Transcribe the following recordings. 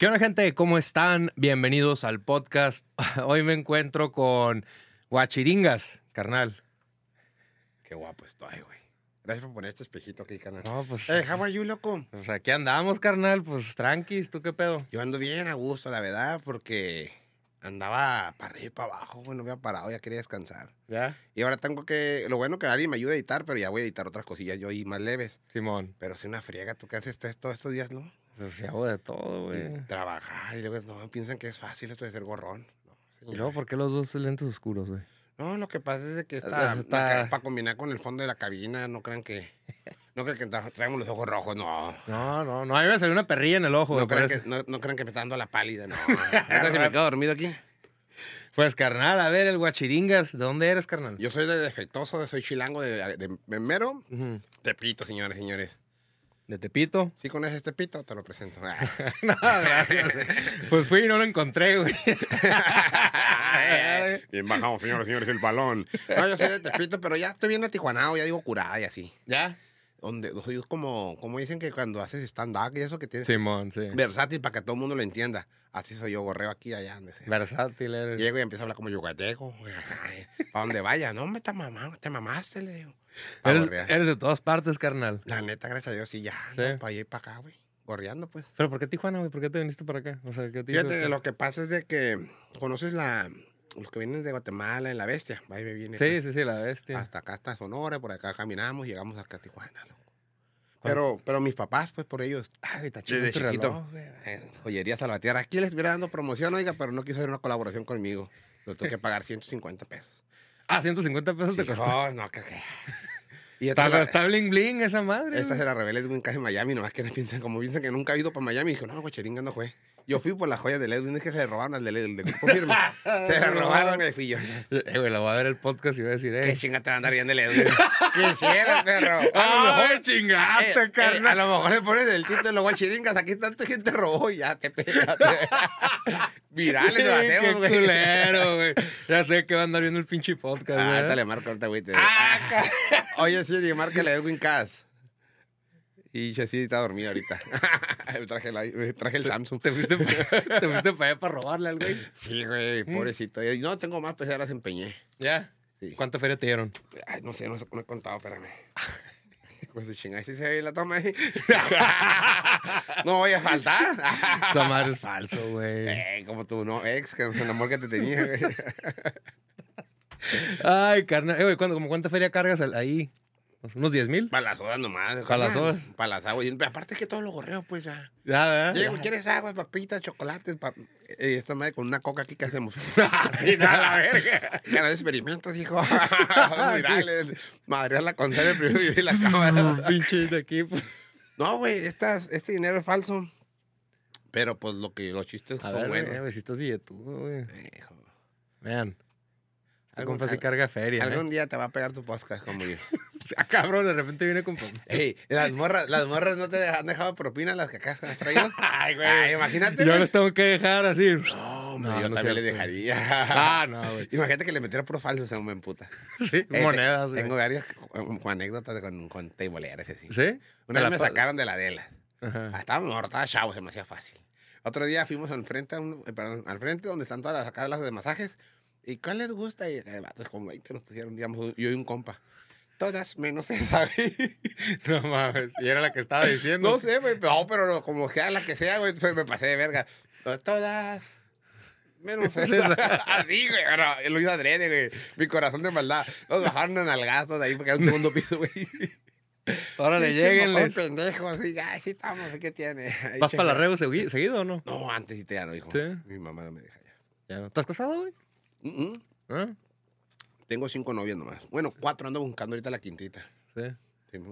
¿Qué onda, gente? ¿Cómo están? Bienvenidos al podcast. Hoy me encuentro con Guachiringas, carnal. Qué guapo estoy, güey. Gracias por poner este espejito aquí, carnal. No, pues, Eh, how are you, loco? pues aquí andamos, carnal. Pues tranquis, ¿tú qué pedo? Yo ando bien a gusto, la verdad, porque andaba para arriba y para abajo, güey. No había parado, ya quería descansar. ¿Ya? Y ahora tengo que... Lo bueno que alguien me ayuda a editar, pero ya voy a editar otras cosillas yo y más leves. Simón. Pero es una friega. ¿Tú qué haces todos estos días, no? Pues hago de todo, güey. Trabajar y luego no, piensan que es fácil esto de ser gorrón. No, ¿Y luego por qué los dos lentes oscuros, güey? No, lo que pasa es de que Está- para combinar con el fondo de la cabina, no crean que... No crean que tra- traemos los ojos rojos, no. No, no, no. A mí me salió una perrilla en el ojo, güey. No crean, que, no, no crean que me está dando la pálida, no. Ahorita si me quedo dormido aquí. Pues, carnal, a ver, el Guachiringas. ¿De dónde eres, carnal? Yo soy de defectuoso, soy chilango de, de, de mero Ujú. Tepito, señores, señores. ¿De Tepito? Si conoces Tepito, te lo presento. Ah. no, gracias. pues fui y no lo encontré, güey. Bien bajamos, señores, señores, el balón. No, yo soy de Tepito, pero ya estoy bien atijuanado, ya digo curada y así. ¿Ya? Donde soy como, como dicen que cuando haces stand-up y eso que tienes Simón, sí. versátil para que todo el mundo lo entienda. Así soy yo, gorreo aquí, allá, donde sea. Versátil eres. Llego y empiezo a hablar como yucateco. Para donde vaya. No, me te, mamá, te mamaste, le digo. Eres, de todas partes, carnal. La neta, gracias a Dios, sí, ya. Sí. para allá y para acá, güey. Gorreando, pues. ¿Pero por qué Tijuana, güey? ¿Por qué te viniste para acá? O sea, ¿qué te hizo? Fíjate, lo que pasa es de que conoces la, los que vienen de Guatemala en la bestia. Va y viene. Sí, sí, sí, la bestia. Hasta acá hasta Sonora, por acá caminamos, llegamos acá a Tijuana. loco. Pero, pero mis papás, pues por ellos, Ay, está chido desde tu chiquito, reloj, eh, joyería Salvatierra. Aquí les estuviera dando promoción, oiga, pero no quiso hacer una colaboración conmigo. Lo tengo que pagar 150 pesos. Ah, 150 pesos te costó. oh, no, creo que. Y esta, Está, la- está bling bling esa madre. esta güey. se la revelé de un caso en Miami, nomás que piensan, como piensan que nunca he ido para Miami. Y dijo, no, cocheringa no fue. Yo fui por las joyas de Edwin, es que se le robaron al de del del grupo firme. se le robaron, me fui yo. Eh, güey, la voy a ver el podcast y voy a decir, ¿Qué eh. chinga te va a andar viendo el Edwin? ¿Qué hicieron, perro? A lo ¡Ay, mejor. chingaste, eh, eh, carnal! a lo mejor le pones el título de los guachiringas. Aquí tanta gente robó y ya te pegas. Virales lo Qué hacemos, güey. culero, güey. Ya sé que va a andar viendo el pinche podcast, Ah, güey. ahorita le marco ahorita, güey. Ah, Oye, sí, di, márcale a Edwin Cass. Y sí está dormido ahorita. Traje, la- me traje el Samsung. Te fuiste, pa- te fuiste para allá para robarle al güey. Sí, güey, pobrecito. Y no tengo más, pues ya las empeñé. ¿Ya? Sí. ¿Cuánta feria te dieron? Ay, no sé, no he contado, espérame. Pues su chingada, si se ve la toma ahí. no voy a faltar. Esa madre es falso, güey. Eh, como tu no ex, que el amor que te tenía, güey. Ay, carnal. Eh, güey, ¿cuánto, como ¿cuánta feria cargas ahí? ¿Unos 10 mil? Para las sodas nomás. Pa' las sodas. Para las aguas. Y aparte que todo lo gorreo, pues ya. Ya, ¿verdad? Llego, ¿quieres agua, papitas, chocolates? Pa... Eh, esta madre con una coca aquí que hacemos. Sí, nada, la verga. De experimentos, hijo. Virales. Madre la contar el primer video y la cámara. Pinche de aquí. pues. No, güey, este dinero es falso. Pero pues lo que los chistes A son ver, buenos. güey, si estás dietudo, güey. Hijo. Vean. Este Algún- compa sí carga feria, Algún ¿eh? día te va a pegar tu podcast como yo. Ah, cabrón, de repente viene con papá. Ey, las morras, las morras no te han dejado propina las que acá has traído. Ay, Ay, imagínate. Yo güey. les tengo que dejar así. No, No, yo no también le dejaría. Ah, no, güey. Imagínate que le metiera por falso, o sea, me emputa. Sí, Eh, monedas, güey. Tengo varias con anécdotas con, con teiboleras y así. ¿Sí? Una vez me sacaron de la Adela. Ajá. Ah, Estaba morro, estaba chavo, se me hacía fácil. Otro día fuimos al frente, a un- eh, perdón, al frente donde están todas las acá las de masajes. ¿Y cuál les gusta? Y eh, como 20 nos pusieron, digamos, yo y un compa. Todas menos esa, güey. No mames. Y era la que estaba diciendo. No sé, güey. No, pero no, como sea la que sea, güey, me pasé de verga. Todas. Menos esa. Así, güey. Bueno, lo hizo adrede, güey. Mi corazón de maldad. Los bajaron en algazo de ahí porque era un segundo piso, güey. Órale, Pinche lleguenles. mojón pendejo, así. Ay, sí estamos, ¿qué tiene? Ahí, ¿Vas para la segui- seguido o no? No, antes sí te ya no, hijo. ¿Sí? Mi mamá no me deja ya. Ya no. ¿Estás casado, güey? ¿Ah? Tengo cinco novias nomás. Bueno, cuatro ando buscando ahorita la quintita. Sí.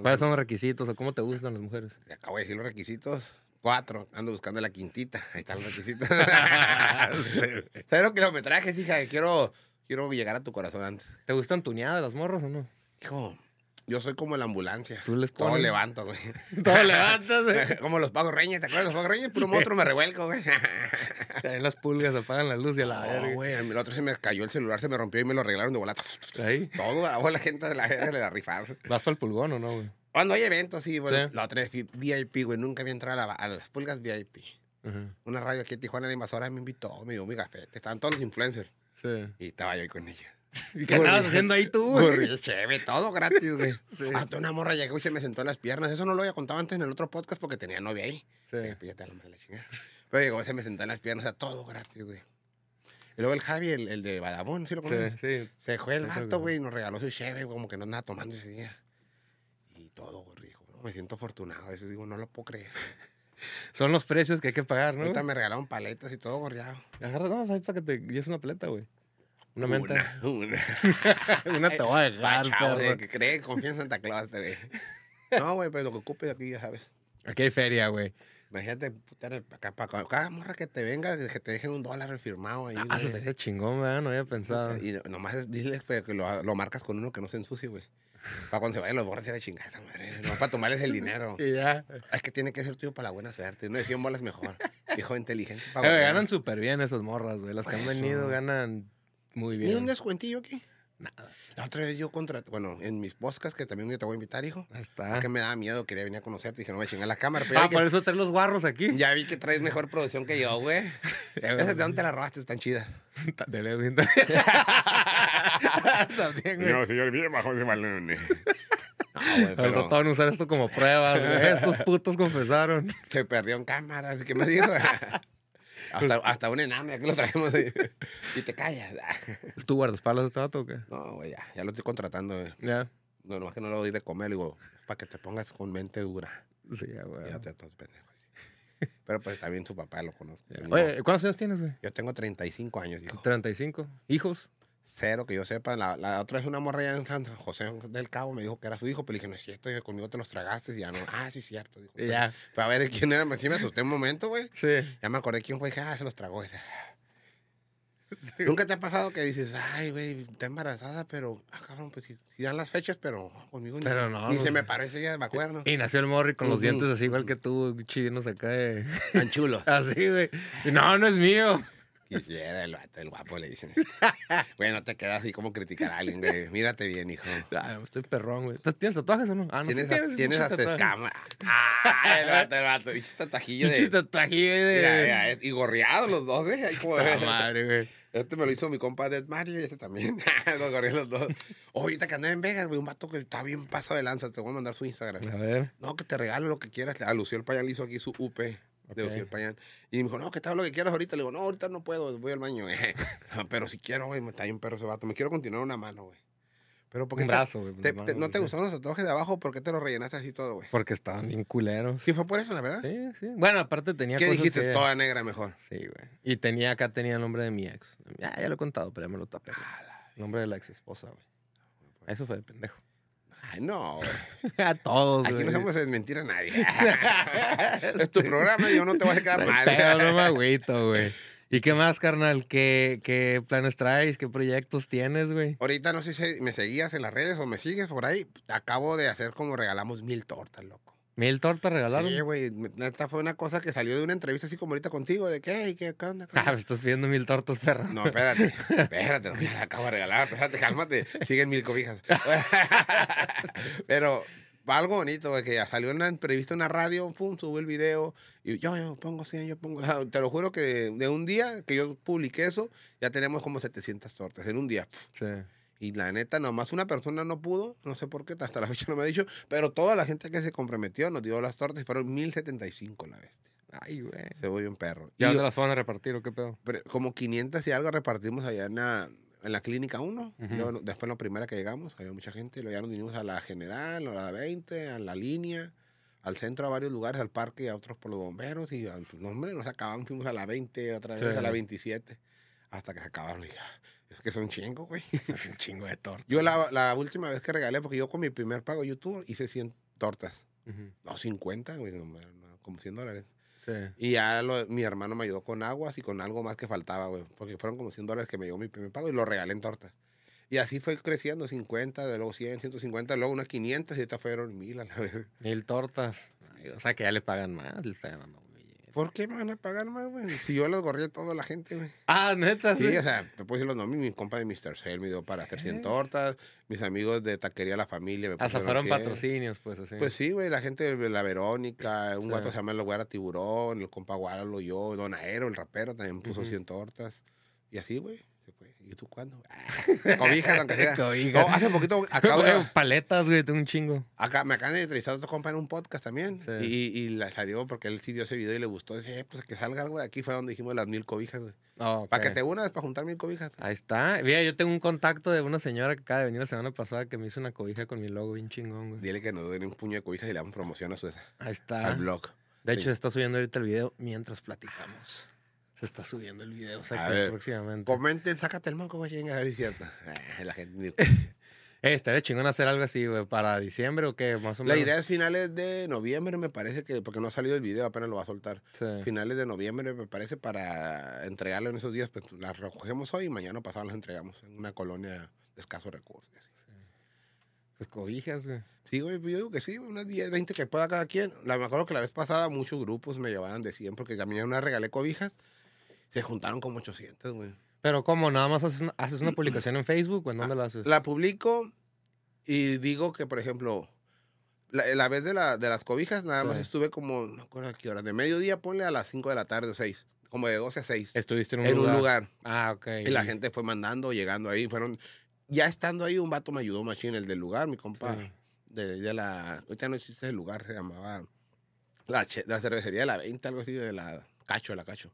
¿Cuáles son los requisitos o cómo te gustan las mujeres? Te acabo de decir los requisitos. Cuatro. Ando buscando la quintita. Ahí están los requisitos. Cero kilometrajes, hija. Quiero, quiero llegar a tu corazón antes. ¿Te gustan tuneadas las morras o no? Hijo, yo soy como la ambulancia. Tú les Todo levanto, güey. Todo levantas, güey. como los pagos reñas, ¿te acuerdas de los pagos reñas? Puro monstruo me revuelco, güey. Ahí las pulgas apagan la luz y a la No, verga. güey. El otro se me cayó el celular, se me rompió y me lo arreglaron de volata. Ahí. Todo a la gente de la verga le da rifar. ¿Vas para el pulgón o no, güey? Cuando hay eventos, sí, güey. Sí. La otra vez VIP, güey. Nunca había entrado a, la- a las pulgas VIP. Ajá. Una radio aquí en Tijuana, la invasora, me invitó, me dio mi gafete. Estaban todos los influencers. Sí. Y estaba yo ahí con ella. ¿Y qué andabas haciendo ahí tú, güey? Chévere, todo gratis, güey. Sí. Hasta una morra llegó y se me sentó en las piernas. Eso no lo había contado antes en el otro podcast porque tenía novia ahí. Sí. Eh, pues te la madre la chingada. Pero llegó, se me sentó en las piernas, o sea, todo gratis, güey. Y luego el Javi, el, el de Badabón, ¿sí lo conoces? Sí, sí. Se fue el vato, güey, y nos regaló su cheve, güey, como que no andaba tomando ese día. Y todo, güey, dijo, no, me siento afortunado. A veces digo, no lo puedo creer. Son los precios que hay que pagar, ¿no? Ahorita me regalaron paletas y todo gorreado. Agarra, no, ahí para que te lleves una paleta, güey. Una menta. Una, una. Una te voy a dejar, güey, que cree, confía en Santa Claus, güey. No, güey, pero lo que ocupe aquí, ya sabes. Aquí hay feria, güey. Imagínate, acá, para cada morra que te venga, que te dejen un dólar firmado ahí. Ah, eso sería chingón, ¿verdad? No había pensado. Y nomás es- diles pues, que lo, lo marcas con uno que no se ensucie, güey. Para cuando se vayan los borras y la chingada, madre. No para tomarles el dinero. Y ya. Es que tiene que ser tuyo para la buena suerte. No de 100 bolas mejor. Hijo inteligente. Pero ganan súper bien esos morras, güey. Las que han venido ganan muy Ni bien. un descuentillo aquí. Nada. La otra vez yo contraté, bueno, en mis podcasts, que también un día te voy a invitar, hijo. Ahí Ah, está. que me daba miedo, quería venir a conocerte. Dije, no me chingar la cámara. Pero Ah, por que, eso traes los guarros aquí. ya vi que traes mejor producción que yo, güey. Esa de dónde te la robaste, están chidas. De Edwin. También, güey. señor, mire bajo ese balón. No, güey, pero a usar esto como pruebas, güey. Estos putos confesaron. se perdió en cámaras. ¿Qué me dijo? Hasta, hasta un ya que lo traemos. Y te callas. ¿Es tu guardaespaldas este vato o qué? No, güey, ya, ya lo estoy contratando, güey. Ya. No, nomás que no lo doy de comer, digo, es para que te pongas con mente dura. Sí, ya, güey. Ya te todos pendejos. Pero pues también su papá lo conozco. Ni Oye. ¿cuántos años tienes, güey? Yo tengo 35 años, hijo. 35. ¿Hijos? Cero que yo sepa. La, la otra es una morra allá en San José del Cabo. Me dijo que era su hijo, pero le dije, no es cierto, conmigo te los tragaste. Y ya no. Ah, sí, cierto. Dijo, Y ya. Pero a ver de quién era. Sí me asusté un momento, güey. Sí. Ya me acordé quién fue. Dije, ah, se los tragó. Dije, Nunca te ha pasado que dices, ay, güey, está embarazada, pero, ah, cabrón, pues sí, sí dan las fechas, pero no, conmigo ni- Pero no, ni, no. se me parece, ya me acuerdo. Y nació el Morri con los dientes así igual que tú, chinos acá de... Tan chulo. Así, güey. No, no es mío. Quisiera el vato, el guapo, le dicen. Güey, no te quedas así como criticar a alguien, güey. Mírate bien, hijo. Ay, estoy perrón, güey. ¿Tienes tatuajes o no? Ah, no Tienes, sé a- tienes pinche hasta escama. Ah, el vato, el vato. Pinche tatajillo Pinche de... tatuaje de... Mira, mira, y gorreados los dos, ¿eh? Ahí como- madre, güey. Este me lo hizo mi compa Dead Mario y este también. los gorreé los dos. Ahorita que andé en Vegas, güey, un vato que está bien paso de lanza. Te voy a mandar su Instagram. A ver. No, que te regalo lo que quieras. A Luciel Payán le hizo aquí su UP de Ok. Luciel Payán. Y me dijo, no, que te lo que quieras ahorita. Le digo, no, ahorita no puedo, voy al baño. Pero si quiero, güey, me está bien perro ese vato. Me quiero continuar una mano, güey. Pero ¿por qué Un brazo, güey. te- pues, te- ¿No te gustaron los tatuajes de abajo? ¿Por qué te los rellenaste así todo, güey? Porque estaban bien culeros. Sí, fue por eso, la verdad. Sí, sí. Bueno, aparte tenía ¿Qué cosas dijiste? que- Toda negra mejor. Sí, güey. Y tenía acá, tenía el nombre de mi ex. Ya, ya lo he contado, pero ya me lo tapé. nombre de la ex esposa, güey. Eso fue de pendejo. Ay, no. A todos, Aquí güey. no hacemos desmentir a nadie. es tu programa y yo no te voy a hay mal. pedo, no me agüito, güey. ¿Y qué más, carnal? ¿Qué, ¿Qué planes traes? ¿Qué proyectos tienes, güey? Ahorita no sé si me seguías en las redes o me sigues por ahí. Acabo de hacer como regalamos mil tortas, loco. ¿Mil tortas regalaron? Sí, güey. Neta fue una cosa que salió de una entrevista así como ahorita contigo, de qué, qué, qué onda. Ah, me estás pidiendo mil tortas, perro. No, espérate, espérate, no, la acabo de regalar, espérate, cálmate, siguen mil cobijas. Pero algo bonito, güey, que ya salió en una entrevista en una radio, pum, sube el video, y yo, yo pongo 100, yo pongo, te lo juro que de un día que yo publiqué eso, ya tenemos como 700 tortas, en un día. Sí. Y la neta, nomás una persona no pudo, no sé por qué, hasta la fecha no me ha dicho, pero toda la gente que se comprometió nos dio las tortas y fueron 1075 la bestia. Ay, güey. Se voy un perro. ¿Ya Y dónde las fueron a repartir o qué pedo? pero como 500 y algo repartimos allá en la, en la clínica 1. Ujú. Luego, no- después, la primera que llegamos, había mucha gente. Luego ya nos vinimos a la general, a la 20, a la línea, al centro, a varios lugares, al parque y a otros por los bomberos. Y, ah, pues, no, hombre, nos acababan, fuimos a la 20, otra vez Sí. a la 27, hasta que se acabaron. Y "Ah, es que son chingo, güey. Es un chingo de tortas. Yo la, la última vez que regalé, porque yo con mi primer pago YouTube hice 100 tortas. Ujú. No, 50, güey, como 100 dólares. Sí. Y ya lo- mi hermano me ayudó con aguas y con algo más que faltaba, güey. Porque fueron como 100 dólares que me llegó mi primer pago y lo regalé en tortas. Y así fue creciendo, 50, de luego 100, 150, luego unas 500 y estas fueron 1000 a la vez. Mil tortas. O sea que ya le pagan más, le está ganando. ¿Por qué me van a pagar más, güey? Si yo los gorré a toda la gente, güey. Ah, neta, Sí, sí. o sea, te puedo decir los nombres. Mi compa de Mr. Cell me dio para hacer 100 tortas. Mis amigos de Taquería La Familia me Hasta fueron 100. patrocinios, pues así. Pues sí, güey, la gente de la Verónica, un Sí. guato se llama el Guara Tiburón, el compa Guaralo, yo, Don Aero, el rapero, también puso Ujú. 100 tortas. Y así, güey. ¿Y tú cuándo? Ah, Cobijas, aunque sea. Cobijas. No, hace poquito acabo de... Güey, paletas, güey, tengo un chingo. Acá me acaban de entrevistar a otro compa en un podcast también. Sí. Y, y la salió porque él sí vio ese video y le gustó. Dice, eh, pues que salga algo de aquí. Fue donde dijimos las mil cobijas, güey. Oh, Para que te unas, para juntar mil cobijas. Ahí está. Mira, yo tengo un contacto de una señora que acaba de venir la semana pasada que me hizo una cobija con mi logo bien chingón, güey. Dile que nos den un puño de cobijas y le damos promoción a su, Ahí está. al blog. De hecho, está subiendo ahorita el video mientras platicamos. Se está subiendo el video, o sea, ver, próximamente. Comenten, sácate el moco, güey, a ver si cierto. Ah, la gente Eh, estaría chingón hacer algo así, güey, para diciembre o qué, más o La menos. idea es finales de noviembre, me parece que, porque no ha salido el video, apenas lo va a soltar. Sí. Finales de noviembre, me parece, para entregarlo en esos días. Pues las recogemos hoy y mañana pasado las entregamos en una colonia de escasos recursos. así. Pues cobijas, güey. Sí, güey, yo digo que sí, unas 10, 20 que pueda cada quien. La, me acuerdo que la vez pasada muchos grupos me llevaban de 100 porque también una regalé cobijas. Se juntaron como 800, güey. Pero ¿cómo? ¿Nada más haces una, haces una publicación en Facebook o en dónde la haces? La publico y digo que, por ejemplo, la, la vez de, la, de las cobijas, nada más Sí. estuve como, no acuerdo a qué hora, de mediodía, ponle a las 5 de la tarde o 6, como de 12 a 6, Estuviste en un en lugar. un lugar. Ah, ok. Y la gente fue mandando, llegando ahí, fueron, ya estando ahí, un vato me ayudó machín, el del lugar, mi compa, Sí. de, de la, ahorita no existe el lugar, se llamaba la, la cervecería de la 20, algo así, de la Cacho, de la Cacho.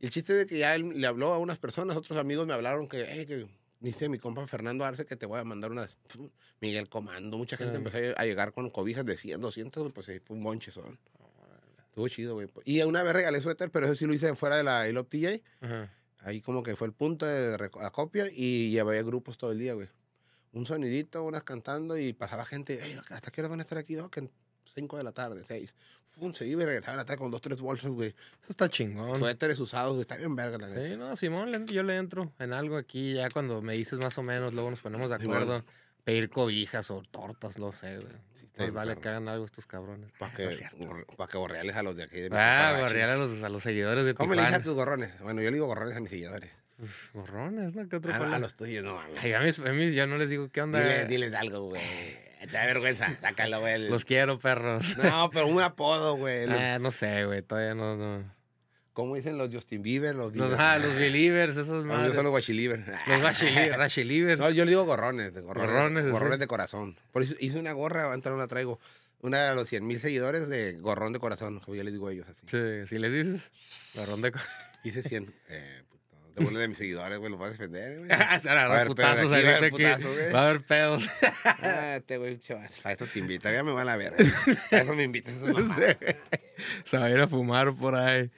Y el chiste de que ya él le habló a unas personas, otros amigos me hablaron que, hey, que dice mi compa Fernando Arce que te voy a mandar unas. Miguel Comando, mucha gente Sí. empezó a llegar con cobijas de 100, 200, güey, pues ahí fue un monche son. Estuvo chido, güey. Y una vez regalé suéter, pero eso sí lo hice fuera de la ILOP TJ. Ajá. Ahí como que fue el punto de acopio y llevé grupos todo el día, güey. Un sonidito, unas cantando y pasaba gente, "Ey, ¿hasta qué hora van a estar aquí? No, que 5 de la tarde, 6. Fum, se iba y regresaban atrás con dos, tres bolsas, güey. Eso está chingón. Suéteres usados, güey. Está bien verga, la. Sí, no, Simón, yo le entro en algo aquí, ya cuando me dices más o menos, luego nos ponemos de acuerdo. Pedir cobijas o tortas, no sé, güey. bien vale perro. que hagan algo estos cabrones. Para No que, pa' que borreales a los de aquí. De Ah, gorrear a los, a los seguidores de ¿Cómo le dices Tijuana. a tus gorrones? Bueno, yo le digo gorrones a mis seguidores. Pues, gorrones, ¿no? ¿Qué otro Ah, a los tuyos, no mames. Ay, a mis, a mis- yo no les digo qué onda. Dile, diles algo, güey. Te da vergüenza. Sácalo, güey. Los quiero, perros. No, pero un apodo, güey. Ah, no sé, güey, todavía no. no. ¿Cómo dicen los Justin Bieber? Los, Los, ah, los believers, esos No, yo son los guachiliver. Los rachilivers. No, yo le digo gorrones. Gorrones, Gorrones, de corazón. Por eso hice una gorra, ahorita no la traigo. Una de los 100 mil seguidores de gorrón de corazón. Como yo les digo a ellos así. Sí, si les dices. Gorrón de. co- Hice 100. Eh. Te burles de mis seguidores, güey. Los vas a defender, güey. Se van a Va a haber pedos putazos aquí, va a haber putazos, güey. Va a haber pedos. Ah, este güey, chaval. A eso te invita. Ya me van a ver. A eso me invitas. Eso es mamá. Se va a ir a fumar por ahí.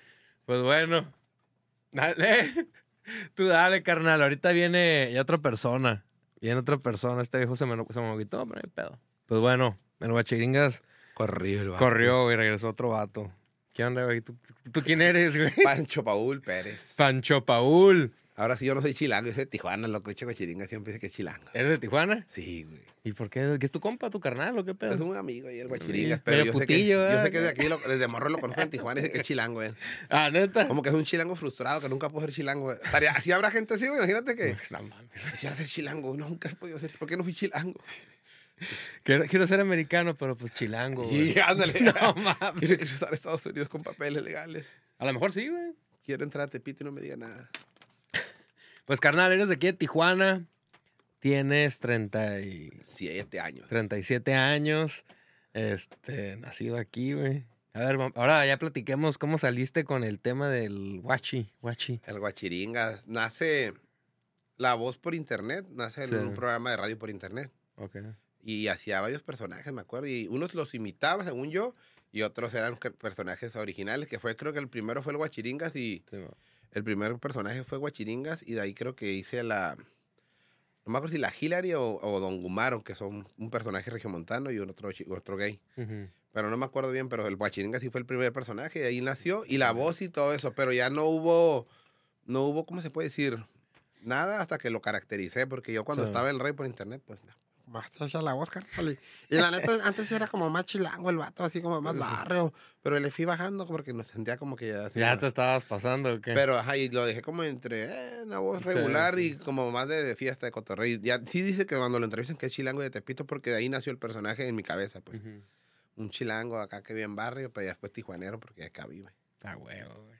Pues bueno. Dale. Tú dale, carnal. Ahorita viene ya otra persona. Viene otra persona. Este viejo se me, se me quitó, pero no hay pedo. Pues bueno, el guachiringas Corrió el vato. corrió y regresó otro vato. ¿Qué onda, güey? ¿Tú, tú quién eres, güey? Pancho Paul Pérez. Pancho Paul. Ahora sí, yo no soy chilango, yo soy de Tijuana, loco. Chico chiringa siempre dice que es chilango. ¿Eres de Tijuana? Sí, güey. ¿Y por qué? ¿Qué es tu compa, tu carnal o qué pedo? Es un amigo y el Sí, guachiringas, pero yo sé, que, putillo, yo sé que de aquí, lo- desde morro lo conozco en Tijuana y dice que es chilango, él. Ah, neta. Como que es un chilango frustrado que nunca pudo ser chilango. güey. Estaría- Así habrá gente así, güey. Imagínate que No mames. quisiera ser chilango. Nunca he podido ser. ¿Por qué no fui chilango? Quiero, quiero ser americano, pero pues chilango, güey. Y ándale. No mames. Quiero cruzar a Estados Unidos con papeles legales. A lo mejor sí, güey. Quiero entrar a Tepito y no me diga nada. Pues carnal, eres de aquí de Tijuana. Tienes 30 y- Siete años. 37 años. Este, nacido aquí, güey. A ver, ahora ya platiquemos cómo saliste con el tema del guachi, guachi. El guachiringa nace la voz por internet, nace en Sí. un programa de radio por internet. Ok. Y hacía varios personajes, me acuerdo. Y unos los imitaba, según yo, y otros eran personajes originales, que fue, creo que el primero fue el Guachiringas y Sí, el primer personaje fue Guachiringas y de ahí creo que hice la... No me acuerdo si la Hillary o, o Don Gumaro, que son un personaje regiomontano y un otro, otro gay. Pero no me acuerdo bien, pero el Guachiringas sí fue el primer personaje, de ahí nació, y la voz y todo eso, pero ya no hubo, no hubo, ¿cómo se puede decir? Nada hasta que lo caractericé, porque yo cuando Sí. estaba en Rey por internet, pues no, más la carnal. Y la neta, antes era como más chilango el vato, así como más barrio. Pero le fui bajando porque nos sentía como que ya... así, ¿Ya te estabas pasando o qué? Pero, ajá, y lo dejé como entre eh, una voz Sí, regular y como más de, de fiesta, de cotorreo. Y Ya, sí dice que cuando lo entrevistan que es chilango de Tepito porque de ahí nació el personaje en mi cabeza, pues. Un chilango acá que vive en barrio, pero ya después tijuanero porque acá vive. Ah, huevo, güey.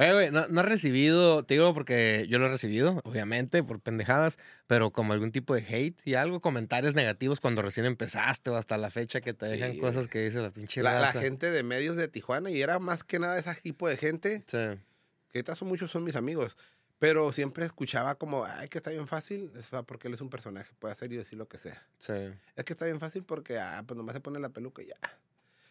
Oye, güey, no, no has recibido, te digo porque yo lo he recibido, obviamente, por pendejadas, pero como algún tipo de hate y algo, comentarios negativos cuando recién empezaste o hasta la fecha que te Sí, dejan cosas que dice la pinche La, la gente de medios de Tijuana, y era más que nada ese tipo de gente, Sí, que ahorita son muchos, son mis amigos. Pero siempre escuchaba como, ay, que está bien fácil, es porque él es un personaje, puede hacer y decir lo que sea. sí. Es que está bien fácil porque, ah, pues nomás se pone la peluca y ya.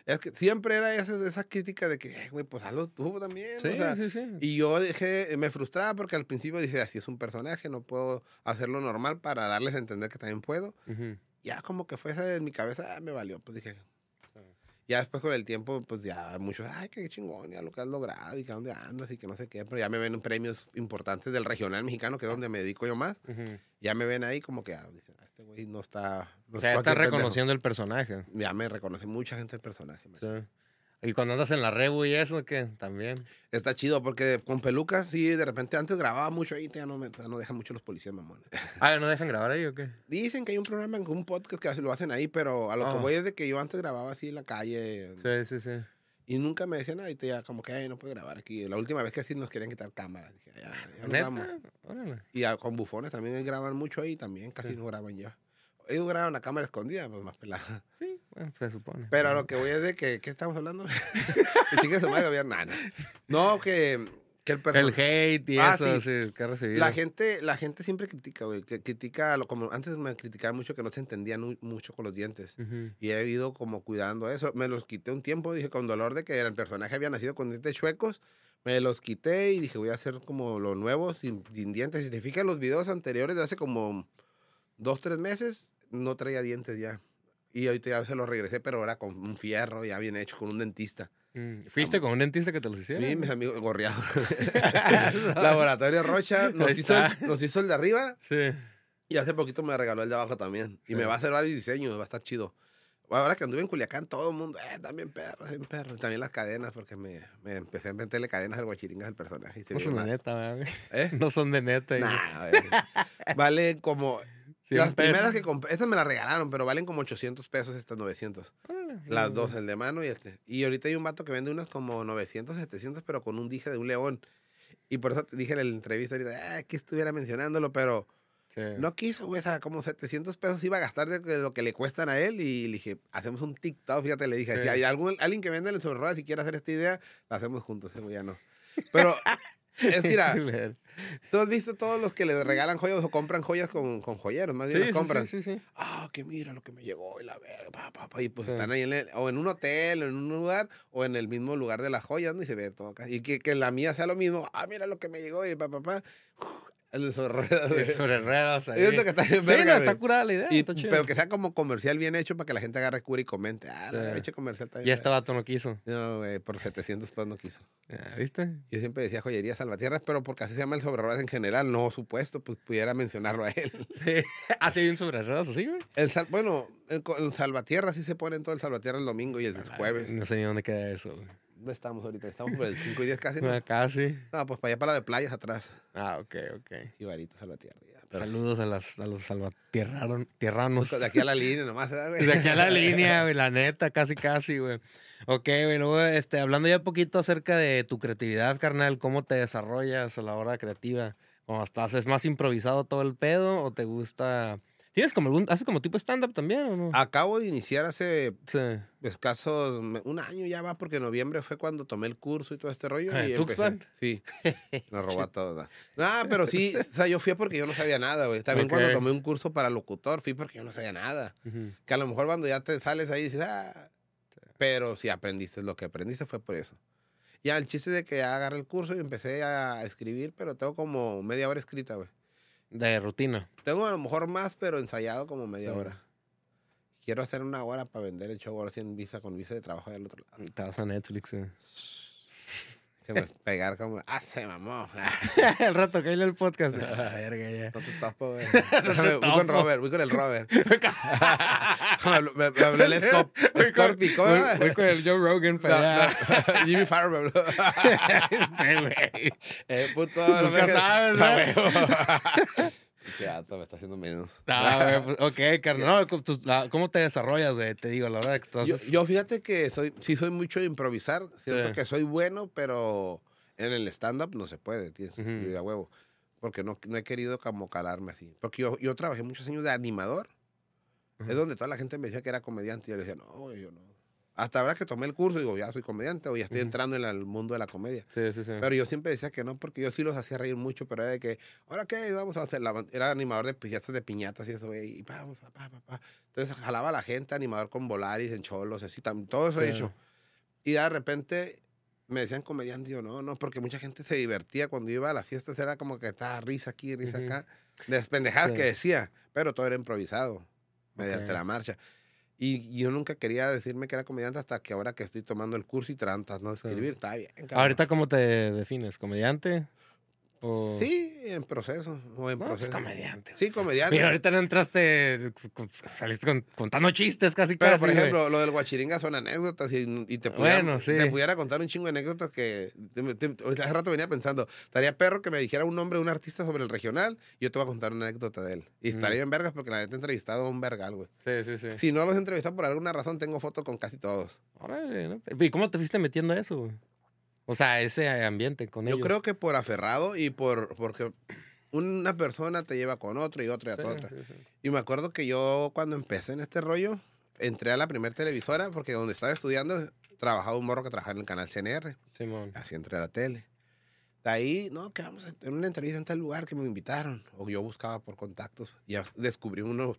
Es que siempre era esa, esa crítica de que, "Eh, güey, pues hazlo tú también. Sí, o sea, sí, sí. Y yo dejé, me frustraba porque al principio dije, así es un personaje, no puedo hacerlo normal para darles a entender que también puedo. Ujú. Ya como que fue esa en mi cabeza, ah, me valió. Pues dije, ya después con el tiempo, pues ya muchos, ay, qué chingón, ya lo que has logrado y que a dónde andas y que no sé qué. Pero ya me ven en premios importantes del regional mexicano, que es donde me dedico yo más. Ujú. Ya me ven ahí como que, ah, "Ah, este güey no está... No O sea, pendejo". reconociendo el personaje. Ya me reconoce mucha gente el personaje. Sí. Y cuando andas en la rebu y eso, ¿qué? También. Está chido porque con pelucas, sí, de repente antes grababa mucho ahí, ya no, me, no dejan mucho los policías, mamón. Ah, ¿no dejan grabar ahí o qué? Dicen que hay un programa, un podcast que lo hacen ahí, pero a lo que Ah. voy es de que yo antes grababa así en la calle Sí, sí, sí. Y nunca me decían nada y te ya como que "Ay, no puede grabar aquí. La última vez que sí nos querían quitar cámaras, dije, ya, ya nos vamos. Órale. Y a- con bufones también graban mucho ahí, también casi no graban ya. Ellos graban a cámara escondida, pues más pelada. Sí, bueno, se supone. Pero a lo que voy es de que, ¿qué estamos hablando? chingue su madre. Nah, nah. No, que, que el El hate y Ah, eso, sí. sí, que has recibido. La gente, la gente siempre critica, güey. Que critica, lo, como antes me criticaba mucho que no se entendían mu- mucho con los dientes. Ujú. Y he ido como cuidando eso. Me los quité un tiempo, dije, con dolor de que el personaje había nacido con dientes chuecos. Me los quité y dije, voy a hacer como lo nuevo, sin, sin dientes. Si te fijas, los videos anteriores de hace como dos, tres meses, no traía dientes ya. Y ahorita ya se los regresé, pero era con un fierro ya bien hecho, con un dentista. Mm. ¿Fuiste con un dentista que te los hiciera? Sí, mis amigos gorreados. Laboratorio Rocha nos hizo, el, nos hizo el de arriba Sí. y hace poquito me regaló el de abajo también. Y Sí. me va a hacer varios diseños, va a estar chido. Ahora que anduve en Culiacán, todo el mundo, eh, también perro, también perro. Y también las cadenas, porque me, me empecé a meterle cadenas al guachiringas del personaje. y se No veía son de neta, ¿verdad, güey. ¿Eh? No son de neta. vale como... Las pesos. primeras que compré, estas me las regalaron, pero valen como 800 pesos estas 900. Las dos, el de mano y este. Y ahorita hay un vato que vende unas como 900, 700, pero con un dije de un león. Y por eso te dije en la entrevista ahorita, ah, que estuviera mencionándolo, pero Sí. no quiso, güey. Sea, como 700 pesos iba a gastar de lo que le cuestan a él. Y le dije, hacemos un TikTok, fíjate, le dije, Sí. si hay algún, alguien que vende el sobre ruedas y quiere hacer esta idea, la hacemos juntos, ese güey ya no. Pero, es mira. tú has visto todos los que le regalan joyas o compran joyas con, con joyeros, más bien Sí, las compran. sí, sí, sí. Ah, que mira lo que me llegó y la verga, pa, pa, pa, y pues Sí. están ahí en el- o en un hotel, o en un lugar, o en el mismo lugar de las joyas, ¿no? Y se ve todo acá. Y que, que la mía sea lo mismo. Ah, mira lo que me llegó y pa, pa, pa. El sobre ruedas. Y sobre ruedas ahí. Que está bien Sí, verga, no, está curada la idea. Y- está chido. pero que sea como comercial bien hecho para que la gente agarre cura y comente. Ah, la Sí. hecho comercial bien. Y este vato no quiso. No, güey, por 700 pesos no quiso. Ah, ¿Viste? Yo siempre decía joyería salvatierra, pero porque así se llama el sobre ruedas en general, no supuesto, pues pudiera mencionarlo a él. Sí. Ah, sí, hay un sobre ruedas así, güey. El sal- bueno, el, el salvatierra sí se pone en todo el salvatierra el domingo y el jueves. No sé ni dónde queda eso, güey. ¿Dónde estamos ahorita? Estamos por el 5 y 10 casi. ¿no? Sí. No, pues para allá para la de playas atrás. Ah, ok, ok. Jibarito, Salvatierra. Pero Saludos a, las, a los salvatierranos. De aquí a la línea nomás, ¿verdad, güey? De aquí a la línea, güey, la neta, casi, casi, güey. Ok, güey, luego, este, hablando ya un poquito acerca de tu creatividad, carnal, ¿cómo te desarrollas a la hora creativa? ¿Cómo estás? ¿Es más improvisado todo el pedo o te gusta...? ¿Tienes como algún... ¿Haces como tipo stand-up también o no? Acabo de iniciar hace Sí. escasos, un año ya va, porque en noviembre fue cuando tomé el curso y todo este rollo. Ah, y ¿en Tuxpan? Sí, nos robó a todos. No, pero sí, o sea, yo fui porque yo no sabía nada, güey. También cuando tomé un curso para locutor, fui porque yo no sabía nada. Que a lo mejor cuando ya te sales ahí dices, ah, pero si aprendiste, lo que aprendiste fue por eso. Ya el chiste de que agarré el curso y empecé a escribir, pero tengo como media hora escrita, güey. De rutina. Tengo a lo mejor más, pero ensayado como media Sí. hora. Quiero hacer una hora para vender el show ahora sí en visa, con visa de trabajo del otro lado. Te vas a Netflix, güey. Que me pegar como, ah, se mamó. el rato que hay el podcast. Ah, verga, ya. No te topo, güey. Déjame, voy con Robert, voy con el Robert. me, me habló el Scop, Voy con- Scorpi, ¿cómo? voy- voy con el Joe Rogan para allá. No, no, Jimmy Farr me habló. Este, güey. Eh, puto. Nunca no me sabes. Qué me está haciendo menos. Ah, pues, ok, carnal. No, ¿Cómo te desarrollas, güey? Te digo, la verdad que estás... Yo, yo fíjate que soy, sí soy mucho de improvisar. Siento Sí. que soy bueno, pero en el stand-up no se puede, tienes escribir a huevo. Porque no, no he querido como calarme así. Porque yo, yo trabajé muchos años de animador. Es donde toda la gente me decía que era comediante. Y yo le decía, no, yo no. Hasta ahora que tomé el curso, digo, ya soy comediante o ya estoy entrando en el mundo de la comedia. Sí, sí, sí. Pero yo siempre decía que no, porque yo sí los hacía reír mucho, pero era de que, ¿ahora qué? Vamos a hacer la... Era animador de fiestas de piñatas y eso, güey. Y pa, pa, pa, pa. Entonces jalaba a la gente, animador con volaris, en cholos, así, tam- todo eso he Sí. hecho. Y de repente me decían comediante, yo no, no, porque mucha gente se divertía cuando iba a las fiestas, era como que estaba risa aquí, risa Ujú. acá, de pendejadas Sí. que decía, pero todo era improvisado, mediante Ok. la marcha. Y yo nunca quería decirme que era comediante hasta que ahora que estoy tomando el curso y tratas no Sí. escribir, está bien. cabrón. ¿Ahorita cómo te defines? ¿Comediante? O... Sí, en proceso. O en No, pues proceso. comediante. Sí, comediante. Mira, ahorita no entraste, saliste con- contando chistes casi Pero, casi, por güey. ejemplo, lo del guachiringa son anécdotas y, y te, pudiera, Bueno, sí. te pudiera contar un chingo de anécdotas que te- te- hace rato venía pensando, estaría perro que me dijera un nombre de un artista sobre el regional y yo te voy a contar una anécdota de él. Y estaría en vergas porque la neta he entrevistado a un vergal, güey. Sí, sí, sí. Si no los he entrevistado por alguna razón, tengo fotos con casi todos. Órale, ¿no? ¿Y cómo te fuiste metiendo a eso, güey? O sea, ese ambiente con Yo ellos. creo que por aferrado y por porque una persona te lleva con otro y otro y Sí, otra. sí, sí. Y me acuerdo que yo cuando empecé en este rollo, entré a la primer televisora porque donde estaba estudiando trabajaba un morro que trabajaba en el canal CNR. Simón. Así entré a la tele. De ahí, no, que vamos a tener una entrevista en tal lugar que me invitaron. O yo buscaba por contactos. Y descubrí unos,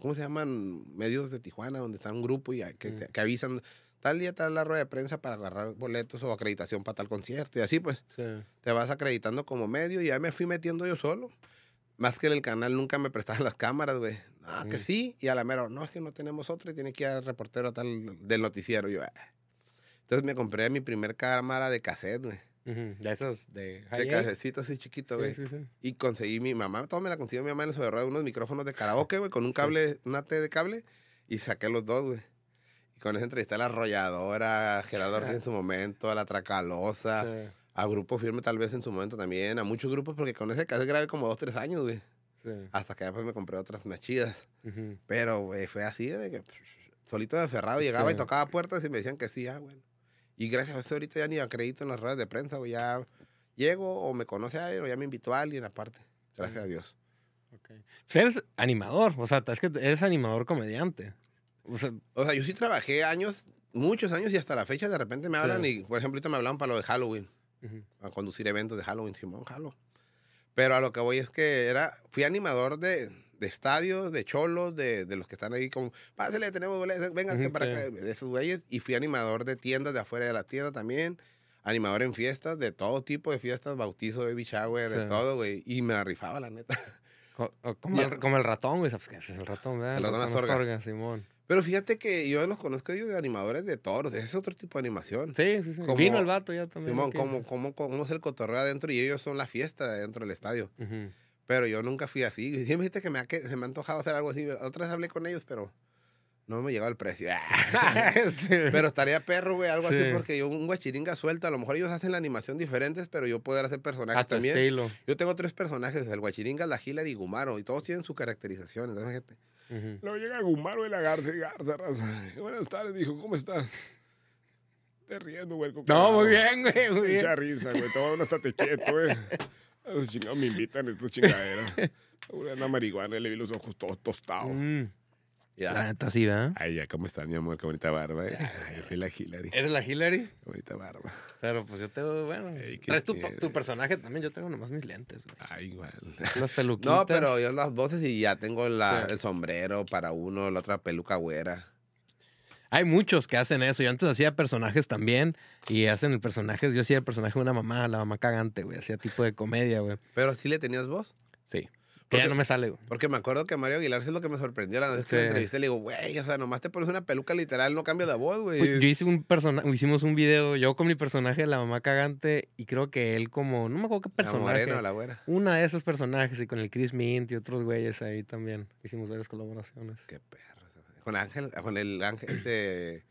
¿cómo se llaman? Medios de Tijuana, donde está un grupo y que, Mm. te- que avisan tal día tal la rueda de prensa para agarrar boletos o acreditación para tal concierto. Y así pues, Sí. te vas acreditando como medio y ya me fui metiendo yo solo. Más que en el canal nunca me prestaban las cámaras, güey. Ah, que Mm. sí. Y a la mera, no, es que no tenemos otra y tiene que ir al reportero tal del noticiero. Yo, "Ah". Entonces me compré mi primer cámara de cassette, güey. De esas de De casecito así chiquito, güey. Sí, sí, sí. Y conseguí mi mamá, todo me la consiguió mi mamá en el sobre unos micrófonos de karaoke, güey, con un cable, una T de cable. Y saqué los dos, güey. Y con eso entrevisté a la arrolladora, a Gerardo Ortiz en su momento, a la Tracalosa, Sí, a Grupo Firme tal vez en su momento también, a muchos grupos, porque con ese cassette grabé como dos, tres años, güey. sí. Hasta que después me compré otras más chidas. Pero, güey, fue así de que solito de aferrado, llegaba Sí. y tocaba puertas y me decían que sí, ah, bueno. Y gracias a eso ahorita ya ni acredito en las redes de prensa, güey, ya llego o me conoce alguien o ya me invitó a alguien aparte. Gracias a Dios. Ok. Pues eres animador, o sea, es que eres animador comediante. O sea, O sea, yo sí trabajé años, muchos años y hasta la fecha de repente me hablan Sí. y, por ejemplo, ahorita me hablaban para lo de Halloween, ujú. a conducir eventos de Halloween, Simón, Halo. Pero a lo que voy es que era, fui animador de, de estadios, de cholos, de, de los que están ahí como, pásale, tenemos boletos, vengan Ujú, para sí. acá, de esos güeyes. Y fui animador de tiendas de afuera de la tienda también, animador en fiestas, de todo tipo de fiestas, bautizo, baby shower, de Sí. todo, güey. Y me la rifaba, la neta. Como, Ya. el, como el ratón, güey. ¿Sabes qué es el ratón, verdad? El ratón Astorga. Simón. Pero fíjate que yo los conozco ellos de animadores de toros, es otro tipo de animación. Sí, sí, sí. Como- Vino el vato ya también. Simón, aquí. cómo, cómo, cómo es el cotorreo adentro y ellos son la fiesta dentro del estadio. Ujú. Pero yo nunca fui así. Siempre dijiste que me ha, que se me ha antojado hacer algo así. Otra vez hablé con ellos, pero no me llegaba el precio. pero estaría perro, güey, algo así, Sí. porque yo un guachiringa suelta. A lo mejor ellos hacen la animación diferentes, pero yo poder hacer personajes a también. estilo. Yo tengo tres personajes, el guachiringa, la Hillary y Gumaro, y todos tienen su caracterización. Entonces, Ujú. Luego llega Gumaro y la Garza, Garza, raza. Buenas tardes, dijo, ¿cómo estás? Te riendo, güey. No, muy bien, güey, muy bien. Mucha risa, güey. Todo no estate quieto, güey. A los chingados me invitan a estas chingaderas. Una marihuana y le vi los ojos todos tostados. Mm. Ya. La neta sí, ¿verdad? Ay, ya, ¿cómo estás, mi amor? Qué bonita barba. eh. Ay, yo soy la Hillary. Qué ¿Eres la Hillary? bonita barba. Pero pues yo tengo, bueno. Ey, ¿qué traes tu, tu personaje también. Yo tengo nomás mis lentes, güey. Ay, igual. Las peluquitas. No, pero yo las voces y ya tengo la- Sí. el sombrero para uno, la otra peluca güera. Hay muchos que hacen eso. Yo antes hacía personajes también. Y hacen el personaje. Yo hacía el personaje de una mamá, la mamá cagante, güey. Hacía tipo de comedia, güey. Pero sí le tenías voz. Sí. Que ya Porque- no me sale, güey. Porque me acuerdo que Mario Aguilar sí es lo que me sorprendió la vez que Sí. entrevisté. Le digo, güey, o sea, nomás te pones una peluca literal, no cambia de voz, güey. Yo hice un personaje, hicimos un video, yo con mi personaje de la mamá cagante, y creo que él como, no me acuerdo qué la personaje. morena o la güera. Una de esos personajes, y con el Chris Mint y otros güeyes ahí también. Hicimos varias colaboraciones. Qué perro. Con Ángel, con el Ángel, este.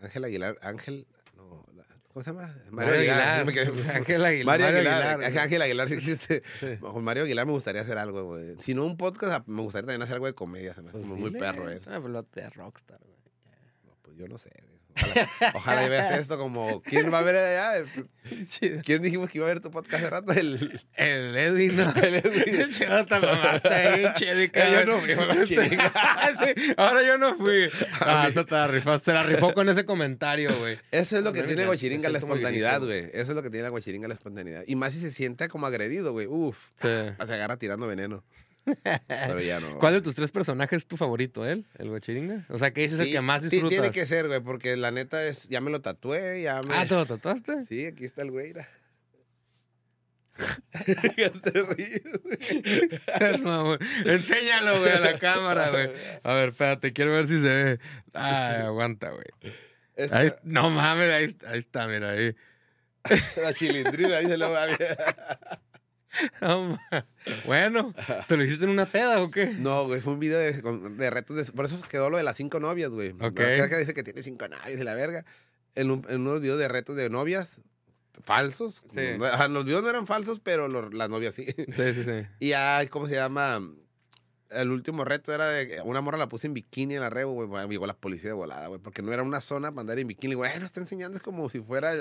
Ángel Aguilar, Ángel. No, la- ¿Cómo se llama? Mario Aguilar. me quedé- Ángel Aguilar. Mario Aguilar. Aguilar, Ángel- Aguilar sí existe. Sí. Con Mario Aguilar me gustaría hacer algo, güey. Si no un podcast, me gustaría también hacer algo de comedia. Se me hace Pues como muy dile. perro, eh. Ah, pues lo de Rockstar, güey. No, pues yo no sé, güey. Ojalá, ojalá y veas esto como. ¿Quién va a ver allá? ¿Quién dijimos que iba a ver tu podcast hace rato? El. El Edwin, ¿no? El Edwin. El chido te mamaste ahí, y yo no fui, la. Sí, ahora yo no fui. Ah, tú te. Se la rifó con ese comentario, güey. Eso es lo que tiene Guachiringa, la espontaneidad, güey. Eso es lo que tiene la Guachiringa, la espontaneidad. Y más si se siente como agredido, güey. Uf. Se agarra tirando veneno. Pero ya no. ¿Cuál de tus tres personajes es tu favorito, él? ¿El Guachiringa? O sea, ¿qué es el Sí, que más sí, disfrutas? tiene que ser, güey, porque la neta es. Ya me lo tatué, ya me. Ah, ¿te lo tatuaste? Sí, aquí está el güey. mira. ¿Qué te ríes? güey? Enséñalo, güey, a la cámara, güey. A ver, espérate, quiero ver si se ve. Ay, aguanta, güey. Ahí- no mames, ahí, ahí está, mira, ahí. La chilindrina, dice la No, bueno, ¿te lo hiciste en una peda o qué? No, güey, fue un video de, de retos. de- por eso quedó lo de las cinco novias, güey. Ok. Cada que dice que tiene cinco novias y la verga. En, un- en unos videos de retos de novias falsos. Sí. Los videos no eran falsos, pero los- las novias sí. Sí, sí, sí. Y hay, ¿cómo se llama? El último reto era de que una morra la puse en bikini en la rebo, güey. Llegó la policía de volada, güey. Porque no era una zona para andar en bikini. Güey, no está enseñando, es como si fuera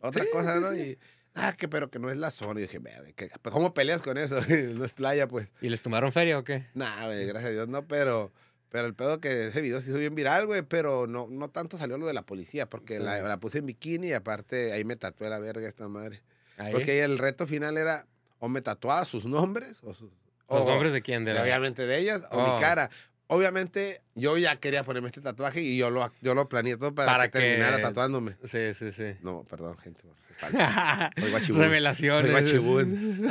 otra cosa, ¿no? Y, ah, que pero que no es la zona. Y dije, "Verga, ¿qué- ¿cómo peleas con eso? no es playa, pues. ¿Y les tomaron feria o qué? Nah, güey, gracias a Dios, no, pero. Pero el pedo que ese video se hizo bien viral, güey, pero no, no tanto salió lo de la policía, porque Sí. la, la puse en bikini y aparte ahí me tatué la verga esta madre. Ahí. Porque ahí el reto final era o me tatuaba sus nombres o sus... ¿Los o- nombres de quién? De la... Obviamente de ellas o Oh. mi cara. Obviamente yo ya quería ponerme este tatuaje y yo lo, yo lo planeé todo para, Para que, que- terminara tatuándome. Sí, sí, sí. No, perdón, gente. Soy guachibún. Revelaciones. Soy guachibún.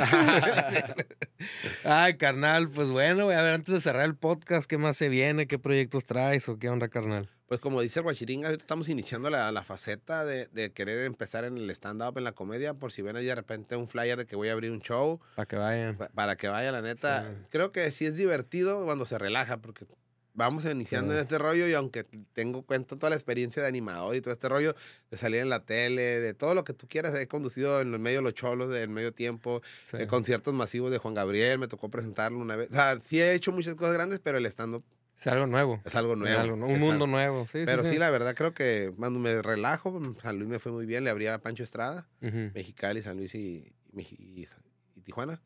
Ay, carnal, pues bueno, a ver, antes de cerrar el podcast, ¿qué más se viene? ¿Qué proyectos traes o qué onda, carnal? Pues como dice el Guachiringa, estamos iniciando la, la faceta de, de querer empezar en el stand-up, en la comedia, por si ven ahí de repente un flyer de que voy a abrir un show, Para que vayan. pa- para que vaya, la neta. Sí. Creo que sí es divertido cuando se relaja, porque vamos iniciando Sí. en este rollo y aunque tengo cuento toda la experiencia de animador y todo este rollo, de salir en la tele, de todo lo que tú quieras, he conducido en el medio de los cholos, del medio tiempo, Sí. eh, conciertos masivos de Juan Gabriel, me tocó presentarlo una vez. O sea, sí he hecho muchas cosas grandes, pero el stand-up Es algo nuevo. es algo Es nuevo. algo, ¿no? Un es mundo algo- nuevo. Sí, pero sí, sí. la verdad creo que cuando me relajo, San Luis me fue muy bien, le abría a Pancho Estrada, Ujú. Mexicali, San Luis y, y- y- y Tijuana.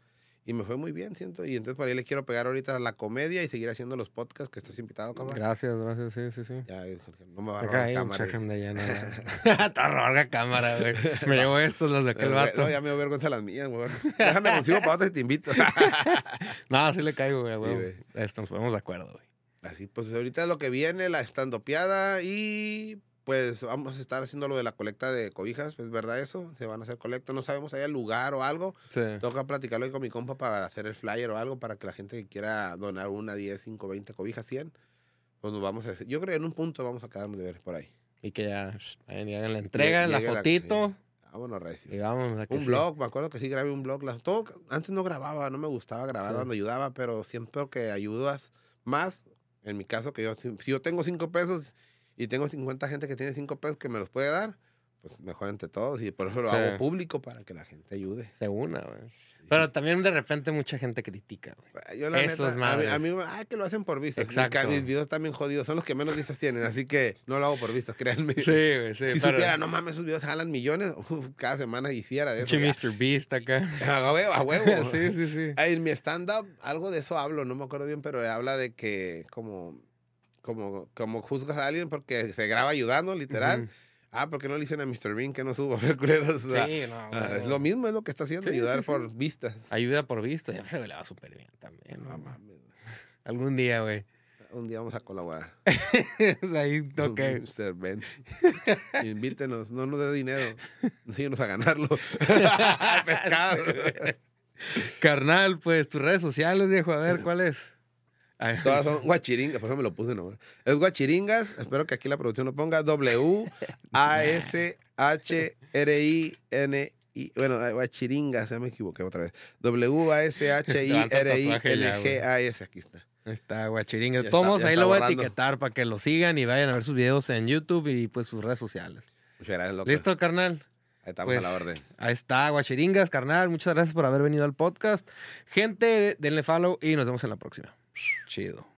Y me fue muy bien, siento. Y entonces por ahí le quiero pegar ahorita a la comedia y seguir haciendo los podcasts que estás invitado, cabrón. Gracias, gracias, sí, sí, sí. Ya, no me va a robar la cámara. Te roga cámara, güey. Me llevo estos, los de aquel Eh, vato. No, ya me dio vergüenza las mías, güey. Déjame consigo para otro y te invito. No, sí le caigo, güey. güey. Esto, nos ponemos de acuerdo, güey. Así, pues ahorita es lo que viene, la estandopeada y pues vamos a estar haciendo lo de la colecta de cobijas, ¿es verdad eso? Se van a hacer colectas, no sabemos hay lugar o algo. Sí. Toca platicarlo ahí con mi compa para hacer el flyer o algo para que la gente que quiera donar una, 10, 5, 20 cobijas, 100. Pues nos vamos a hacer. Yo creo que en un punto vamos a quedarnos de ver por ahí. Y que ya hagan la entrega, la llegue la- fotito. Vámonos, recio. Y vamos a que Un sí. blog, me acuerdo que sí grabé un blog. todo, antes no grababa, no me gustaba grabar Sí. cuando ayudaba, pero siempre que ayudas más, en mi caso, que yo, si si yo tengo 5 pesos y tengo 50 gente que tiene 5 pesos que me los puede dar, pues mejor entre todos y por eso lo Sí. hago público para que la gente ayude. Se una, güey. Pero también de repente mucha gente critica, güey. Yo la Esos neta, a mí, a mí, ay, que lo hacen por vistas. Mis Exacto. ca- Mis, videos bien jodidos, son los que menos vistas tienen, así que no lo hago por vistas, créanme. Sí, güey, sí. si pero- supiera, no mames, esos videos jalan millones, uf, cada semana hiciera eso. Mr. Beast acá. A huevo, a huevo. sí, sí, sí. En mi stand-up, algo de eso hablo, no me acuerdo bien, pero habla de que como, como, como juzgas a alguien porque se graba ayudando, literal. Ujú. Ah, porque no le dicen a Mr. Bean que no subo a ver culeros? O sea, Sí, no, ah, güey. es lo mismo, es lo que está haciendo, Sí, ayudar sí, sí. por vistas. Ayuda por visto. Ya se velaba súper bien también. No mames. Algún día, güey. Un día vamos a colaborar. Ahí, ok. Mr. Benz. Invítenos, no nos dé dinero. Enséñanos a ganarlo. Pescado. Carnal, pues tus redes sociales, viejo, a ver, ¿cuál es? Todas son guachiringas, por eso me lo puse nomás. Es guachiringas, espero que aquí la producción lo ponga. W-A-S-H-R-I-N-I. Bueno, guachiringas, ya me equivoqué otra vez. W-A-S-H-I-R-I-N-G-A-S. Aquí está. Ahí Está guachiringa. Tomos, está- ahí lo voy a etiquetar para que lo sigan y vayan a ver sus videos en YouTube y pues sus redes sociales. Muchas gracias, loco. ¿Listo, carnal? Ahí estamos Pues, a la orden. Ahí está, guachiringas, carnal. Muchas gracias por haber venido al podcast. Gente, denle follow y nos vemos en la próxima. Chido.